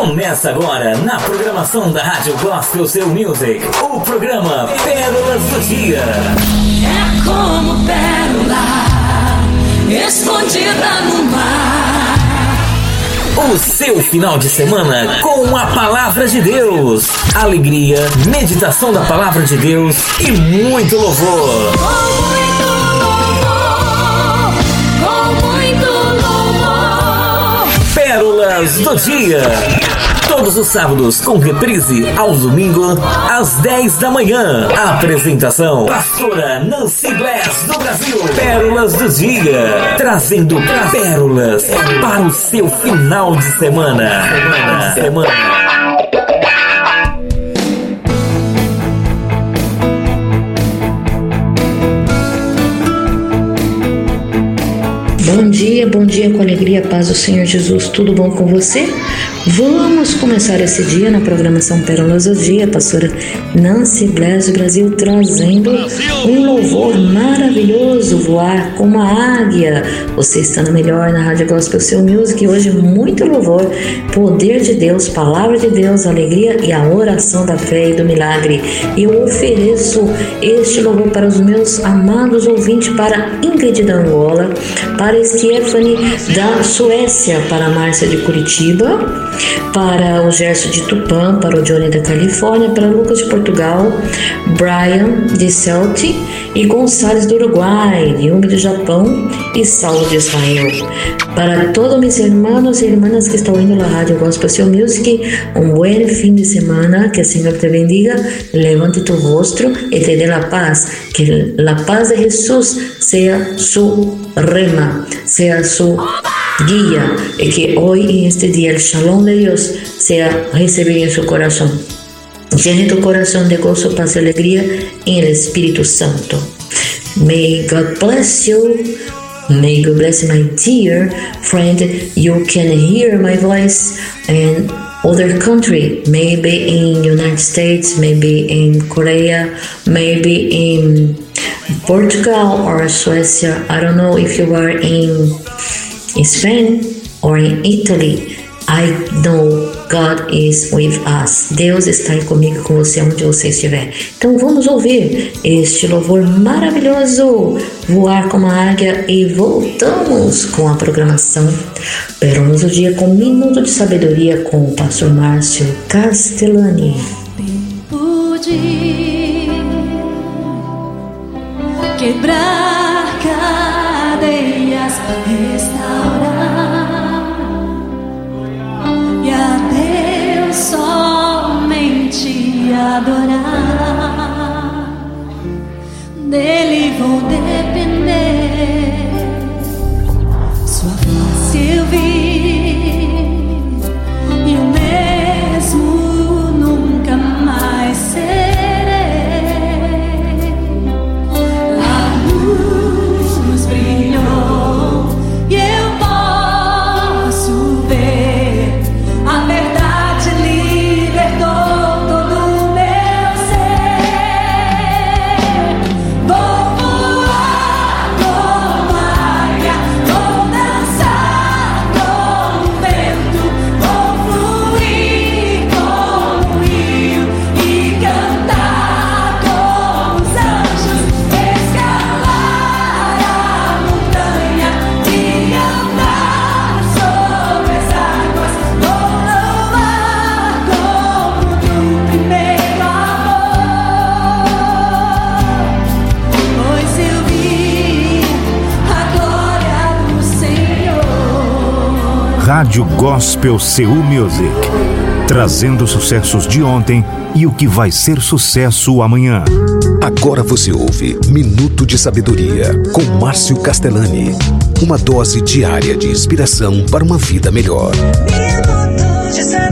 Começa agora na programação da Rádio Gospel Seu Music, o programa Pérolas do Dia. É como pérola escondida no mar. O seu final de semana com a palavra de Deus. Alegria, meditação da palavra de Deus e muito louvor. Pérolas do Dia. Todos os sábados, com reprise ao domingo, às 10 da manhã. Apresentação: Pastora Nancy Bless do Brasil. Pérolas do Dia. Trazendo pérolas para o seu final de semana. Semana. semana. Bom dia, bom dia com alegria, paz do Senhor Jesus, tudo bom com você? Vamos começar esse dia na programação Pérolas do Dia, pastora Nancy Bless Brasil, trazendo um louvor maravilhoso, voar como a águia. Você está na melhor na Rádio Gospel Seu Music, hoje muito louvor, poder de Deus, palavra de Deus, alegria e a oração da fé e do milagre. Eu ofereço este louvor para os meus amados ouvintes, para Ingrid da Angola, para Stephanie da Suécia, para a Márcia de Curitiba, para o Gerson de Tupã, para o Johnny da Califórnia, para Lucas de Portugal, Brian de Celtic e Gonçalves do Uruguai, Yumi do Japão e Saulo de Israel. Para todos mis hermanos e hermanas que estão indo na Rádio Gospel Music, um bom fim de semana, que o Senhor te bendiga, levante tu rostro e te dê a paz, que a paz de Jesus seja su rema, seja su guía y que hoy en este día el shalom de Dios sea recibido en su corazón. Llene tu corazón de gozo, paz y alegría en el Espíritu Santo. May God bless you. May God bless my dear friend. You can hear my voice in other country, maybe in United States, maybe in Korea, maybe in Portugal or Suecia. I don't know if you are in in Spain or in Italy, I know God is with us. Deus está comigo, com você, onde você estiver. Então vamos ouvir este louvor maravilhoso, voar como a águia e voltamos com a programação. Pérolas do dia com Minuto de Sabedoria com o pastor Márcio Castellani. Tempo de quebrar Rádio Gospel Seu Music. Trazendo sucessos de ontem e o que vai ser sucesso amanhã. Agora você ouve Minuto de Sabedoria com Márcio Castellani. Uma dose diária de inspiração para uma vida melhor. Minuto de sabedoria.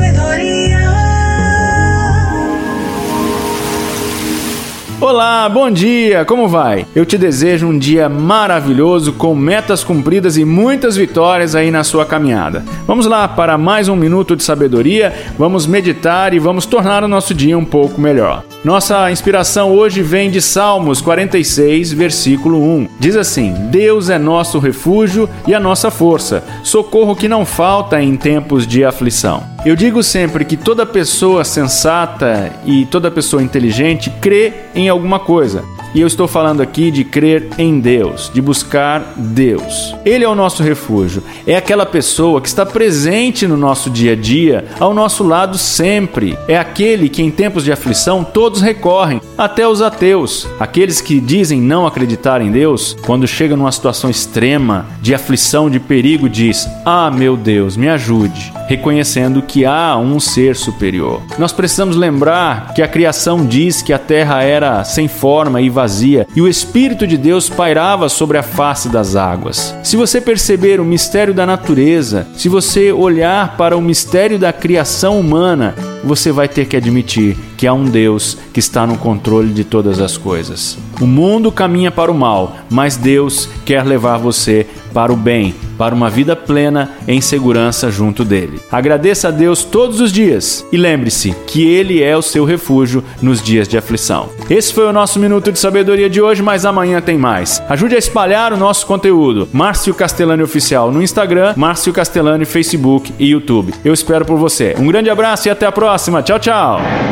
Olá, bom dia, como vai? Eu te desejo um dia maravilhoso com metas cumpridas e muitas vitórias aí na sua caminhada. Vamos lá para mais um minuto de sabedoria, vamos meditar e vamos tornar o nosso dia um pouco melhor. Nossa inspiração hoje vem de Salmos 46, versículo 1. Diz assim: Deus é nosso refúgio e a nossa força, socorro que não falta em tempos de aflição. Eu digo sempre que toda pessoa sensata e toda pessoa inteligente crê em alguma coisa. E eu estou falando aqui de crer em Deus, de buscar Deus. Ele é o nosso refúgio. É aquela pessoa que está presente no nosso dia a dia, ao nosso lado sempre. É aquele que em tempos de aflição todos recorrem, até os ateus. Aqueles que dizem não acreditar em Deus, quando chega numa situação extrema de aflição, de perigo, diz: "Ah, meu Deus, me ajude", reconhecendo que há um ser superior. Nós precisamos lembrar que a criação diz que a terra era sem forma e vazia e o Espírito de Deus pairava sobre a face das águas. Se você perceber o mistério da natureza, se você olhar para o mistério da criação humana, você vai ter que admitir que há um Deus que está no controle de todas as coisas. O mundo caminha para o mal, mas Deus quer levar você para o bem, para uma vida plena em segurança junto dele. Agradeça a Deus todos os dias e lembre-se que Ele é o seu refúgio nos dias de aflição. Esse foi o nosso Minuto de Sabedoria de hoje, mas amanhã tem mais. Ajude a espalhar o nosso conteúdo. Márcio Castellani Oficial no Instagram, Márcio Castellani Facebook e YouTube. Eu espero por você. Um grande abraço e até a próxima. Tchau, tchau.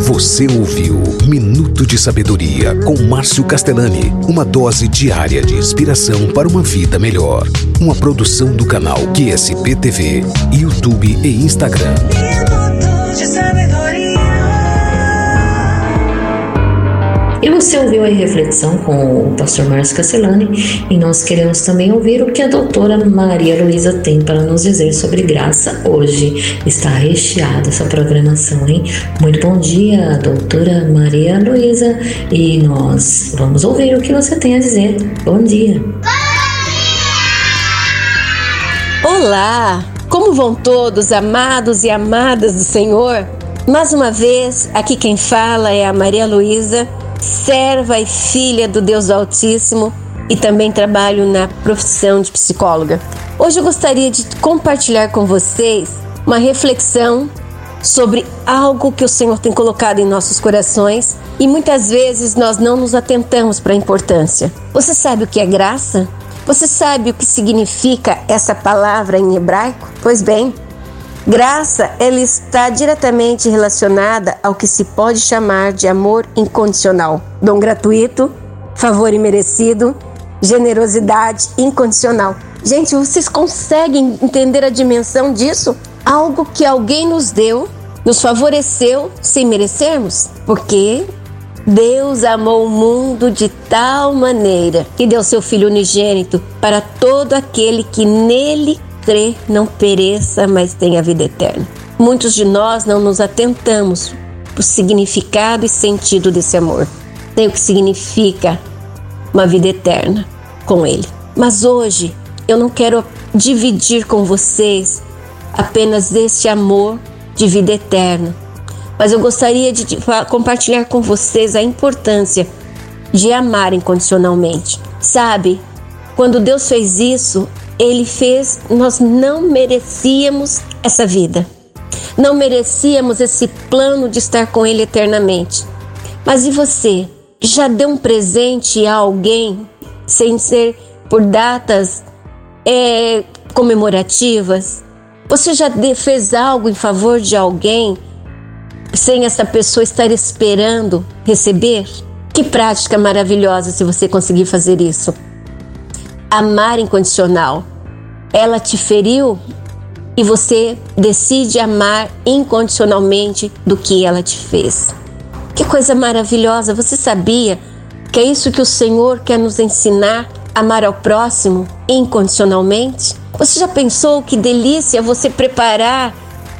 Você ouviu Minuto de Sabedoria com Márcio Castellani. Uma dose diária de inspiração para uma vida melhor. Uma produção do canal QSP TV, YouTube e Instagram. Minuto de sabedoria. E você ouviu a reflexão com o pastor Márcio Castellani e nós queremos também ouvir o que a doutora Maria Luísa tem para nos dizer sobre graça hoje. Está recheada essa programação, hein? Muito bom dia, doutora Maria Luísa, e nós vamos ouvir o que você tem a dizer. Bom dia. Olá! Como vão todos, amados e amadas do Senhor? Mais uma vez, aqui quem fala é a Maria Luísa, serva e filha do Deus Altíssimo e também trabalho na profissão de psicóloga. Hoje eu gostaria de compartilhar com vocês uma reflexão sobre algo que o Senhor tem colocado em nossos corações e muitas vezes nós não nos atentamos para a importância. Você sabe o que é graça? Você sabe o que significa essa palavra em hebraico? Pois bem, graça ela está diretamente relacionada ao que se pode chamar de amor incondicional, dom gratuito, favor imerecido, generosidade incondicional. Gente, vocês conseguem entender a dimensão disso? Algo que alguém nos deu, nos favoreceu sem merecermos? Porque Deus amou o mundo de tal maneira que deu seu Filho unigênito para todo aquele que nele crê não pereça, mas tenha vida eterna. Muitos de nós não nos atentamos para o significado e sentido desse amor, nem o que significa uma vida eterna com Ele. Mas hoje eu não quero dividir com vocês apenas esse amor de vida eterna, mas eu gostaria de compartilhar com vocês a importância de amar incondicionalmente. Sabe, quando Deus fez isso, Ele fez, nós não merecíamos essa vida, não merecíamos esse plano de estar com Ele eternamente. Mas e você? Já deu um presente a alguém sem ser por datas é, comemorativas? Você já fez algo em favor de alguém sem essa pessoa estar esperando receber? Que prática maravilhosa se você conseguir fazer isso. Amar incondicional. Ela te feriu e você decide amar incondicionalmente do que ela te fez. Que coisa maravilhosa! Você sabia que é isso que o Senhor quer nos ensinar? Amar ao próximo incondicionalmente? Você já pensou que delícia você preparar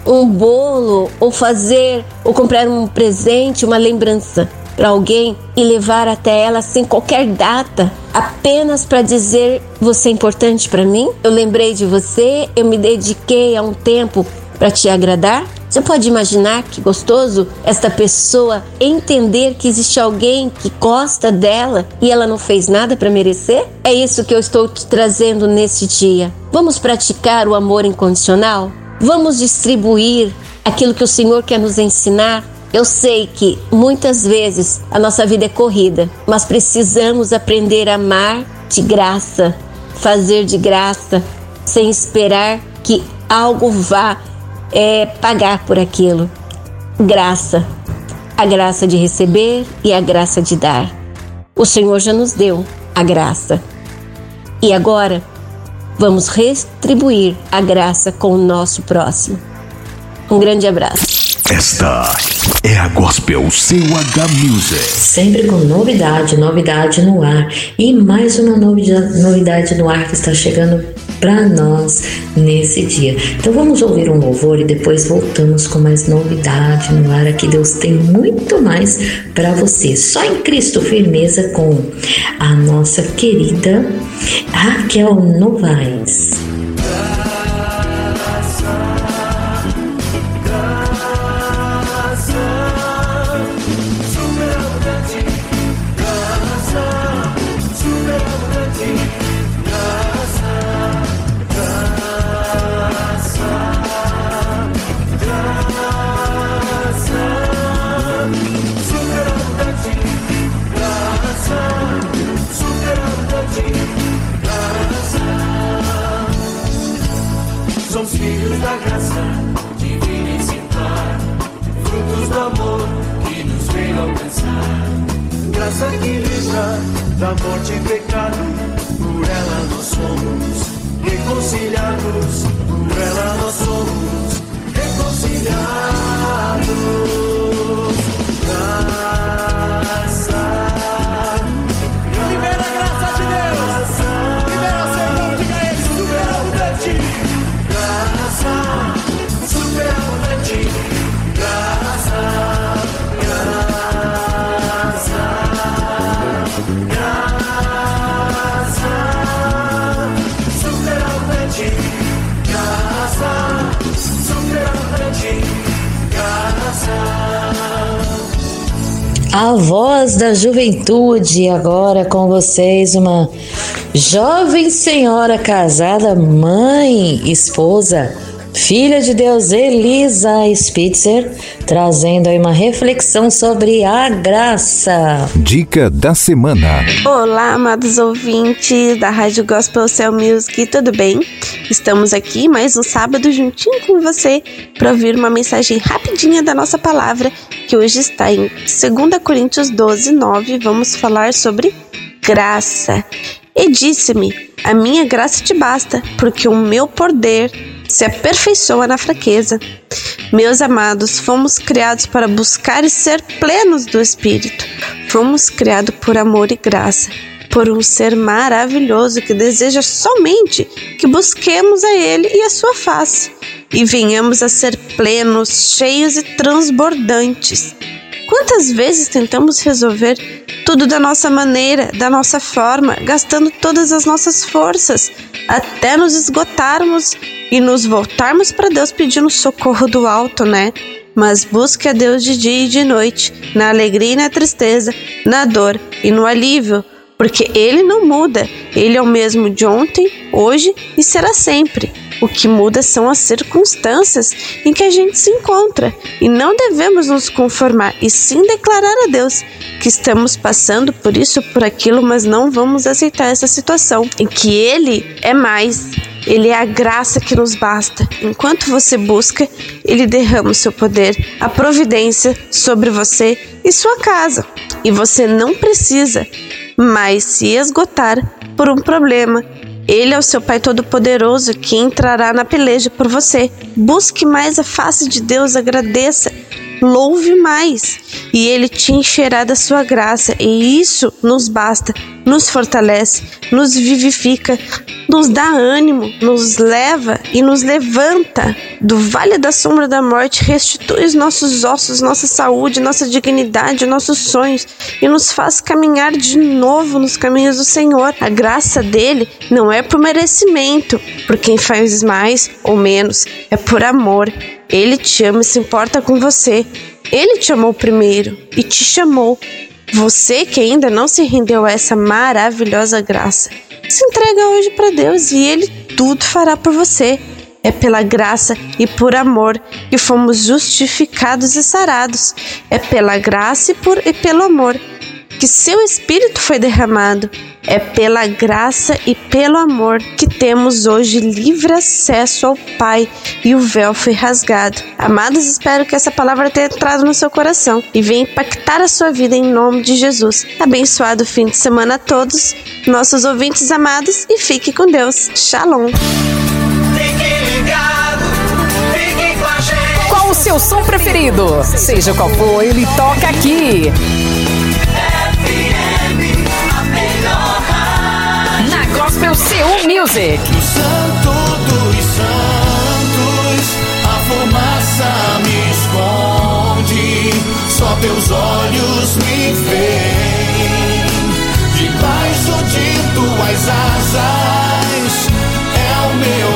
um bolo ou fazer ou comprar um presente, uma lembrança para alguém e levar até ela sem qualquer data, apenas para dizer você é importante para mim? Eu lembrei de você, eu me dediquei a um tempo para te agradar? Você pode imaginar que gostoso esta pessoa entender que existe alguém que gosta dela e ela não fez nada para merecer? É isso que eu estou te trazendo nesse dia. Vamos praticar o amor incondicional? Vamos distribuir aquilo que o Senhor quer nos ensinar? Eu sei que muitas vezes a nossa vida é corrida, mas precisamos aprender a amar de graça, fazer de graça, sem esperar que algo vá é, pagar por aquilo. Graça. A graça de receber e a graça de dar. O Senhor já nos deu a graça. E agora vamos retribuir a graça com o nosso próximo. Um grande abraço. Esta é a Gospel CUH Music. Sempre com novidade, novidade no ar. E mais uma novidade, no ar que está chegando para nós nesse dia. Então vamos ouvir um louvor e depois voltamos com mais novidade no ar. Aqui Deus tem muito mais para você. Só em Cristo firmeza com a nossa querida Raquel Novaes. Graça que livra da morte e pecado, por ela nós somos reconciliados, por ela nós somos reconciliados. A voz da juventude, agora com vocês, uma jovem senhora casada, mãe, esposa, filha de Deus, Elisa Spitzer, trazendo aí uma reflexão sobre a graça. Dica da semana. Olá, amados ouvintes da Rádio Gospel Cell Music, tudo bem? Estamos aqui mais um sábado juntinho com você para ouvir uma mensagem rapidinha da nossa palavra, que hoje está em 2 Coríntios 12, 9. Vamos falar sobre graça. E disse-me: A minha graça te basta, porque o meu poder se aperfeiçoa na fraqueza. Meus amados, fomos criados para buscar e ser plenos do Espírito. Fomos criados por amor e graça, por um ser maravilhoso que deseja somente que busquemos a Ele e a Sua face, e venhamos a ser plenos, cheios e transbordantes. Quantas vezes tentamos resolver tudo da nossa maneira, da nossa forma, gastando todas as nossas forças, até nos esgotarmos e nos voltarmos para Deus pedindo socorro do alto, né? Mas busque a Deus de dia e de noite, na alegria e na tristeza, na dor e no alívio, porque Ele não muda. Ele é o mesmo de ontem, hoje e será sempre. O que muda são as circunstâncias em que a gente se encontra e não devemos nos conformar e sim declarar a Deus que estamos passando por isso, por aquilo, mas não vamos aceitar essa situação em que Ele é mais. Ele é a graça que nos basta. Enquanto você busca, Ele derrama o seu poder, a providência sobre você e sua casa. E você não precisa mais se esgotar por um problema ele é o seu Pai Todo-Poderoso que entrará na peleja por você. Busque mais a face de Deus, agradeça, louve mais, e Ele te encherá da sua graça, e isso nos basta, nos fortalece, nos vivifica, nos dá ânimo, nos leva e nos levanta do vale da sombra da morte, restitui os nossos ossos, nossa saúde, nossa dignidade, nossos sonhos e nos faz caminhar de novo nos caminhos do Senhor. A graça dele não é por merecimento, por quem faz mais ou menos, é por amor. Ele te ama e se importa com você. Ele te amou primeiro e te chamou. Você que ainda não se rendeu a essa maravilhosa graça, se entrega hoje para Deus e Ele tudo fará por você. É pela graça e por amor que fomos justificados e sarados. É pela graça e, por, e pelo amor que seu espírito foi derramado. É pela graça e pelo amor que temos hoje livre acesso ao Pai e o véu foi rasgado. Amados, espero que essa palavra tenha entrado no seu coração e venha impactar a sua vida em nome de Jesus. Abençoado fim de semana a todos, nossos ouvintes amados, e fique com Deus. Shalom. Qual o seu som preferido? Seja qual for, ele toca aqui. Na Gospel Seul Music. No santo dos santos, a fumaça me esconde. Só teus olhos me veem. Debaixo de tuas asas é o meu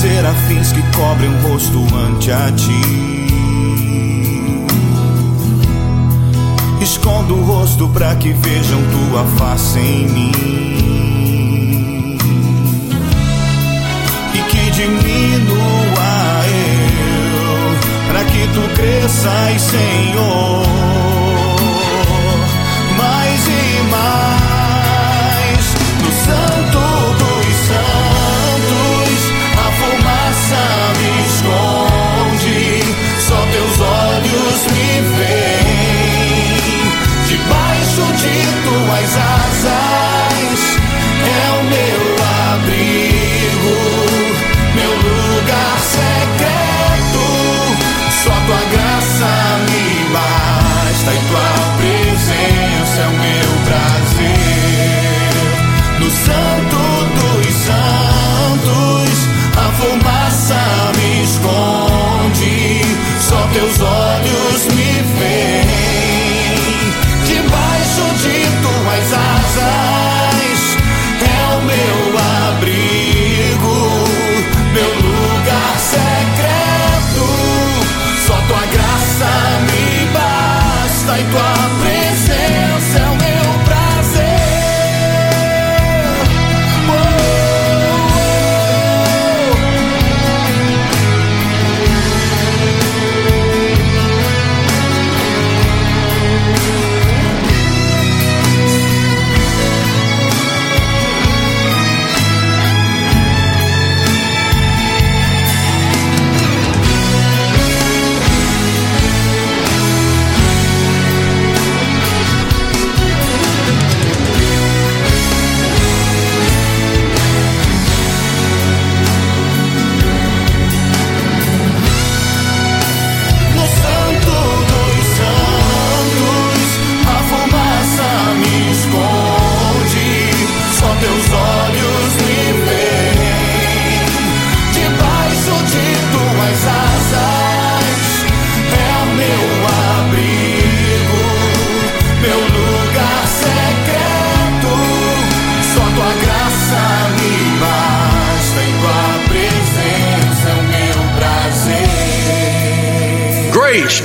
Serafins que cobrem o rosto ante a Ti. Escondo o rosto para que vejam tua face em mim. E que diminua eu, para que tu cresças, Senhor. Tuas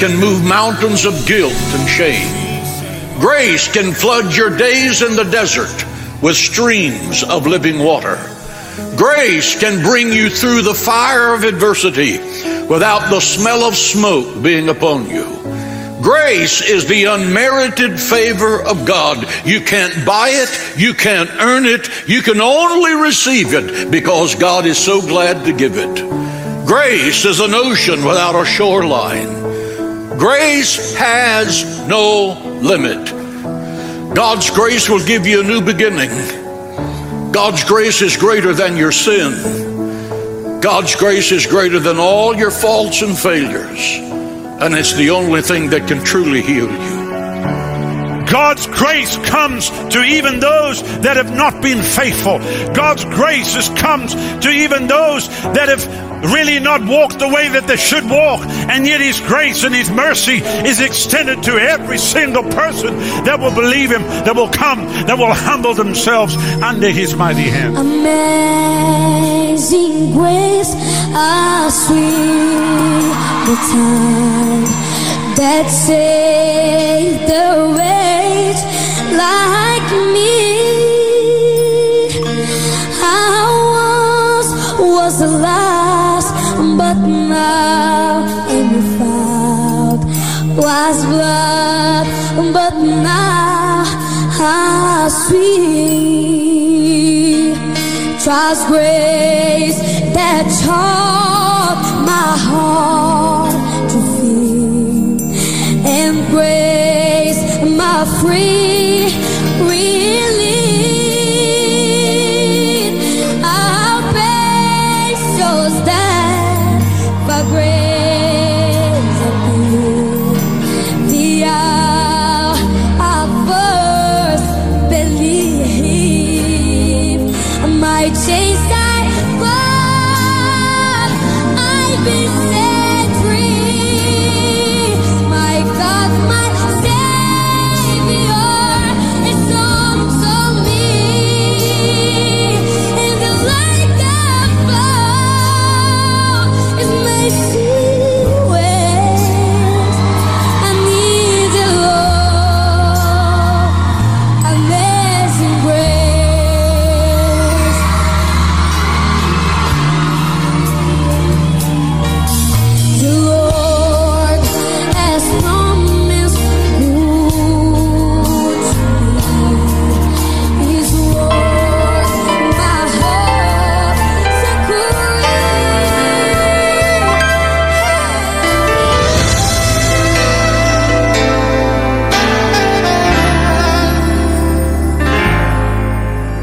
can move mountains of guilt and shame. Grace can flood your days in the desert with streams of living water. Grace can bring you through the fire of adversity without the smell of smoke being upon you. Grace is the unmerited favor of God. You can't buy it, you can't earn it, you can only receive it because God is so glad to give it. Grace is an ocean without a shoreline. Grace has no limit. God's grace will give you a new beginning. God's grace is greater than your sin. God's grace is greater than all your faults and failures. And it's the only thing that can truly heal you. God's grace comes to even those that have not been faithful. God's grace comes to even those that have really not walked the way that they should walk. And yet His grace and His mercy is extended to every single person that will believe Him, that will come, that will humble themselves under His mighty hand. Amazing grace, how sweet the time that saved the wretch like me. I once was lost, now am found. Was blood, but now I see Trust grace that taught my heart to feel, and grace my free relief.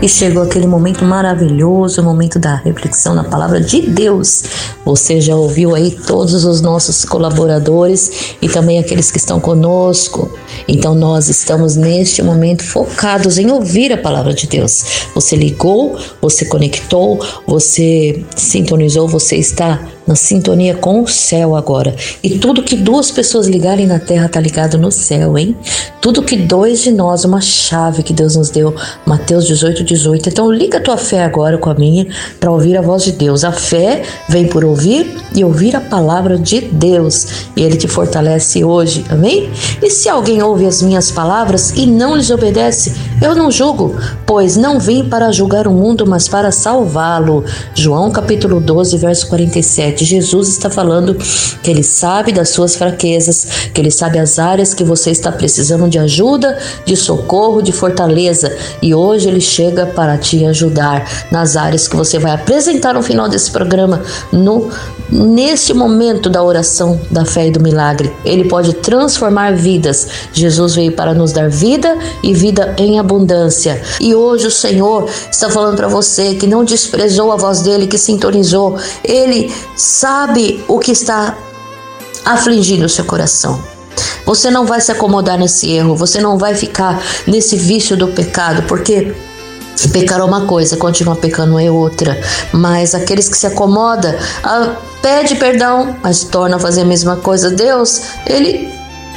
E chegou aquele momento maravilhoso, o momento da reflexão na palavra de Deus. Você já ouviu aí todos os nossos colaboradores e também aqueles que estão conosco. Então nós estamos neste momento focados em ouvir a palavra de Deus. Você ligou, você conectou, você sintonizou, você está na sintonia com o céu agora. E tudo que duas pessoas ligarem na terra está ligado no céu, hein? Tudo que dois de nós, uma chave que Deus nos deu, Mateus 18, 18. Então liga tua fé agora com a minha para ouvir a voz de Deus. A fé vem por ouvir e ouvir a palavra de Deus. E Ele te fortalece hoje, amém? E se alguém ouve as minhas palavras e não lhes obedece, eu não julgo, pois não vim para julgar o mundo, mas para salvá-lo. João capítulo 12, verso 47. Jesus está falando que ele sabe das suas fraquezas, que ele sabe as áreas que você está precisando de ajuda, de socorro, de fortaleza. E hoje ele chega para te ajudar nas áreas que você vai apresentar no final desse programa, no nesse momento da oração, da fé e do milagre. Ele pode transformar vidas. Jesus veio para nos dar vida e vida em abundância. E hoje o Senhor está falando para você que não desprezou a voz dele, que sintonizou. Ele sabe o que está afligindo o seu coração. Você não vai se acomodar nesse erro, você não vai ficar nesse vício do pecado, porque Pecar é uma coisa, continuar pecando é outra. Mas aqueles que se acomodam, ah, pede perdão, mas torna a fazer a mesma coisa. Deus, Ele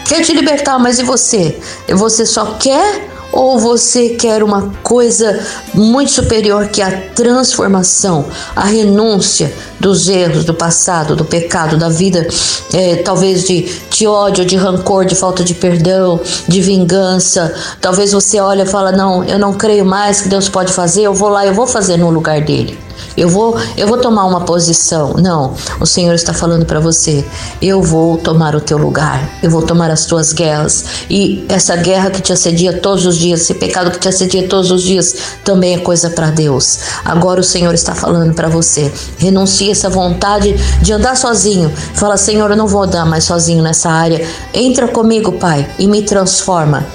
quer te libertar, mas e você? Você só quer ou você quer uma coisa muito superior que a transformação, a renúncia dos erros do passado, do pecado, da vida, é, talvez de, de ódio, de rancor, de falta de perdão, de vingança. Talvez você olha e fala: Não, eu não creio mais que Deus pode fazer, eu vou lá, eu vou fazer no lugar dele. Eu vou, eu vou tomar uma posição. Não, o Senhor está falando para você. Eu vou tomar o teu lugar. Eu vou tomar as tuas guerras. E essa guerra que te assedia todos os dias, esse pecado que te assedia todos os dias, também é coisa para Deus. Agora o Senhor está falando para você. Renuncie essa vontade de andar sozinho. Fala, Senhor, eu não vou andar mais sozinho nessa área. Entra comigo, Pai, e me transforma.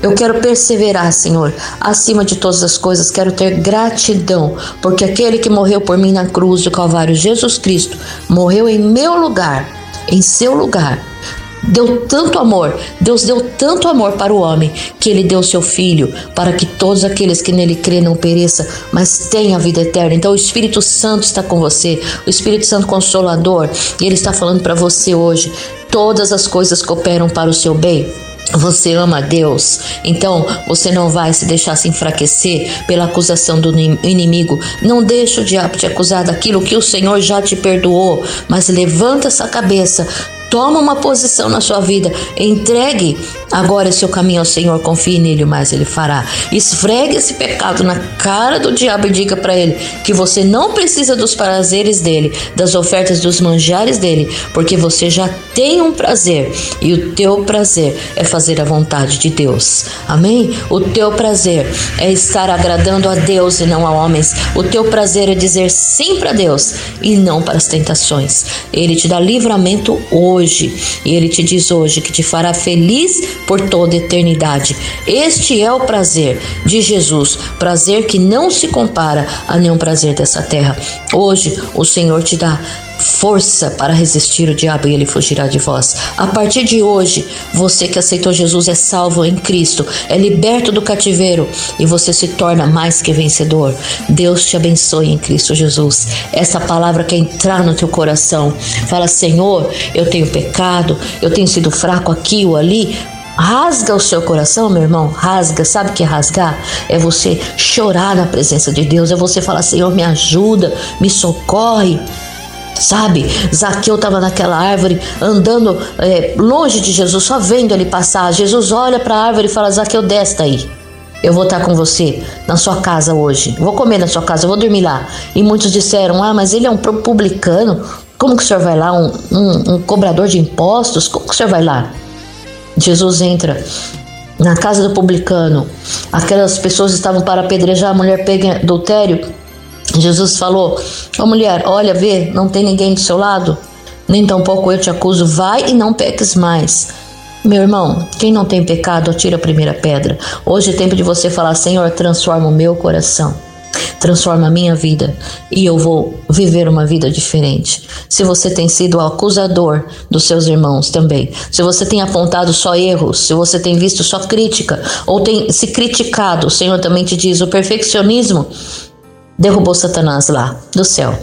Eu quero perseverar, Senhor, acima de todas as coisas. Quero ter gratidão, porque aquele que morreu por mim na cruz do Calvário, Jesus Cristo, morreu em meu lugar, em seu lugar. Deu tanto amor, Deus deu tanto amor para o homem que ele deu seu filho para que todos aqueles que nele crê não pereçam, mas tenham a vida eterna. Então o Espírito Santo está com você, o Espírito Santo Consolador, e ele está falando para você hoje: todas as coisas cooperam para o seu bem. Você ama Deus, então você não vai se deixar se enfraquecer pela acusação do inim- inimigo. Não deixe o diabo te acusar daquilo que o Senhor já te perdoou, mas levanta essa cabeça. Toma uma posição na sua vida, entregue agora seu caminho ao Senhor, confie nele, mas ele fará. Esfregue esse pecado na cara do diabo e diga para ele que você não precisa dos prazeres dele, das ofertas dos manjares dele, porque você já tem um prazer e o teu prazer é fazer a vontade de Deus. Amém? O teu prazer é estar agradando a Deus e não a homens. O teu prazer é dizer sim para Deus e não para as tentações. Ele te dá livramento hoje e ele te diz hoje que te fará feliz por toda eternidade. Este é o prazer de Jesus, prazer que não se compara a nenhum prazer dessa terra. Hoje o Senhor te dá força para resistir o diabo e ele fugirá de vós. A partir de hoje, você que aceitou Jesus é salvo em Cristo, é liberto do cativeiro e você se torna mais que vencedor. Deus te abençoe em Cristo Jesus. Essa palavra quer entrar no teu coração. Fala, Senhor, eu tenho pecado, eu tenho sido fraco aqui ou ali. Rasga o seu coração, meu irmão. Rasga. Sabe o que é rasgar? É você chorar na presença de Deus. É você falar: Senhor, me ajuda, me socorre. Sabe, Zaqueu estava naquela árvore, andando é, longe de Jesus, só vendo ele passar. Jesus olha para a árvore e fala: Zaqueu, desce daí. Eu vou estar com você na sua casa hoje. Vou comer na sua casa, vou dormir lá. E muitos disseram: Ah, mas ele é um publicano. Como que o senhor vai lá? Um, um, um cobrador de impostos? Como que o senhor vai lá? Jesus entra na casa do publicano. Aquelas pessoas estavam para apedrejar a mulher pega em adultério. Jesus falou: Ô mulher, olha, vê, não tem ninguém do seu lado, nem tampouco eu te acuso, vai e não peques mais. Meu irmão, quem não tem pecado, atira a primeira pedra. Hoje é tempo de você falar: Senhor, transforma o meu coração, transforma a minha vida e eu vou viver uma vida diferente. Se você tem sido o acusador dos seus irmãos também, se você tem apontado só erros, se você tem visto só crítica ou tem se criticado, o Senhor também te diz: o perfeccionismo derrubou Satanás lá do céu.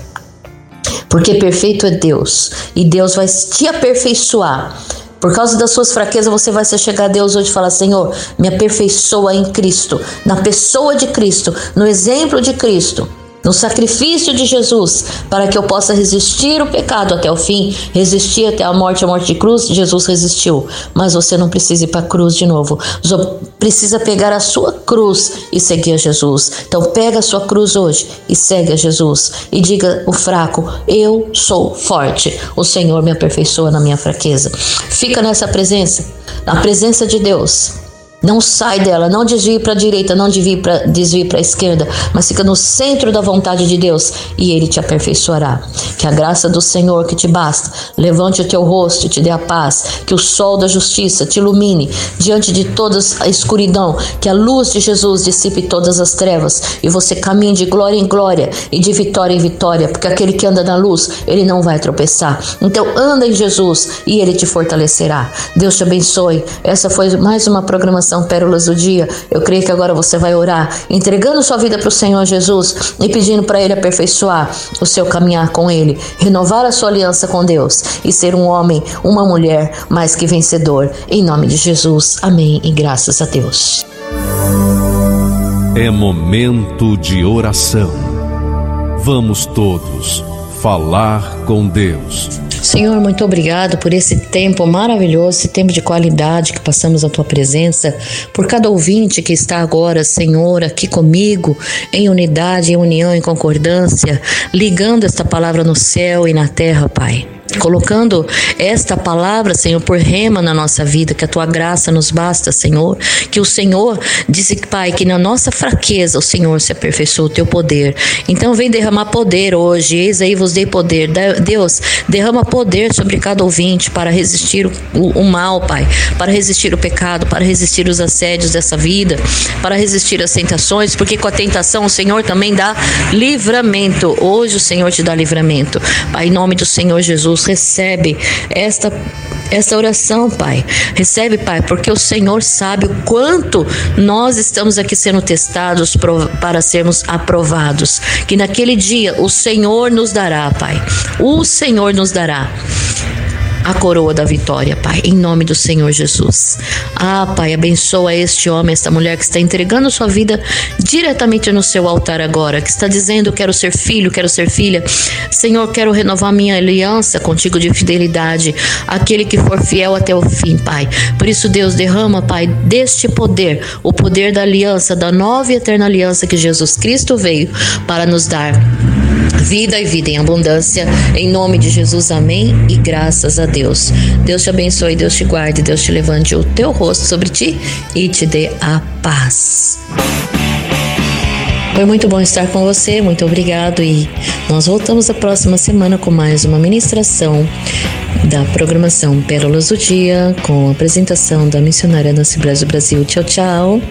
Porque perfeito é Deus e Deus vai te aperfeiçoar. Por causa das suas fraquezas, você vai se chegar a Deus hoje e falar: Senhor, me aperfeiçoa em Cristo, na pessoa de Cristo, no exemplo de Cristo, no sacrifício de Jesus, para que eu possa resistir o pecado até o fim, resistir até a morte, a morte de cruz. Jesus resistiu, mas você não precisa ir para a cruz de novo. Você precisa pegar a sua cruz e seguir a Jesus. Então pega a sua cruz hoje e segue a Jesus e diga o fraco: eu sou forte. O Senhor me aperfeiçoa na minha fraqueza. Fica nessa presença, na presença de Deus. Não sai dela, não desvie para a direita, não desvie para a esquerda, mas fica no centro da vontade de Deus e ele te aperfeiçoará. Que a graça do Senhor que te basta, levante o teu rosto e te dê a paz, que o sol da justiça te ilumine diante de toda a escuridão, que a luz de Jesus dissipe todas as trevas e você caminhe de glória em glória e de vitória em vitória, porque aquele que anda na luz, ele não vai tropeçar. Então anda em Jesus e ele te fortalecerá. Deus te abençoe. Essa foi mais uma programação Pérolas do Dia. Eu creio que agora você vai orar, entregando sua vida para o Senhor Jesus e pedindo para Ele aperfeiçoar o seu caminhar com Ele, renovar a sua aliança com Deus e ser um homem, uma mulher mais que vencedor. Em nome de Jesus. Amém. E graças a Deus. É momento de oração. Vamos todos Falar com Deus. Senhor, muito obrigado por esse tempo maravilhoso, esse tempo de qualidade que passamos na tua presença, por cada ouvinte que está agora, Senhor, aqui comigo, em unidade, em união, em concordância, ligando esta palavra no céu e na terra, Pai. Colocando esta palavra, Senhor, por rema na nossa vida, que a tua graça nos basta, Senhor. Que o Senhor disse, Pai, que na nossa fraqueza o Senhor se aperfeiçoa o teu poder. Então vem derramar poder hoje. Eis aí vos dei poder. Deus, derrama poder sobre cada ouvinte para resistir o, o mal, Pai. Para resistir o pecado, para resistir os assédios dessa vida, para resistir às tentações, porque com a tentação o Senhor também dá livramento. Hoje o Senhor te dá livramento. Pai, em nome do Senhor Jesus, recebe esta esta oração, Pai. Recebe, Pai, porque o Senhor sabe o quanto nós estamos aqui sendo testados para sermos aprovados. Que naquele dia o Senhor nos dará, Pai. O Senhor nos dará a coroa da vitória, Pai, em nome do Senhor Jesus. Ah, Pai, abençoa este homem, esta mulher que está entregando sua vida diretamente no seu altar agora, que está dizendo: Quero ser filho, quero ser filha. Senhor, quero renovar minha aliança contigo de fidelidade, aquele que for fiel até o fim, Pai. Por isso, Deus, derrama, Pai, deste poder, o poder da aliança, da nova e eterna aliança que Jesus Cristo veio para nos dar vida e vida em abundância. Em nome de Jesus, amém. E graças a Deus. Deus te abençoe, Deus te guarde, Deus te levante o teu rosto sobre ti e te dê a paz. Foi muito bom estar com você, muito obrigado e nós voltamos a próxima semana com mais uma ministração da programação Pérolas do Dia com a apresentação da missionária Nancy Brasil Brasil. Tchau, tchau.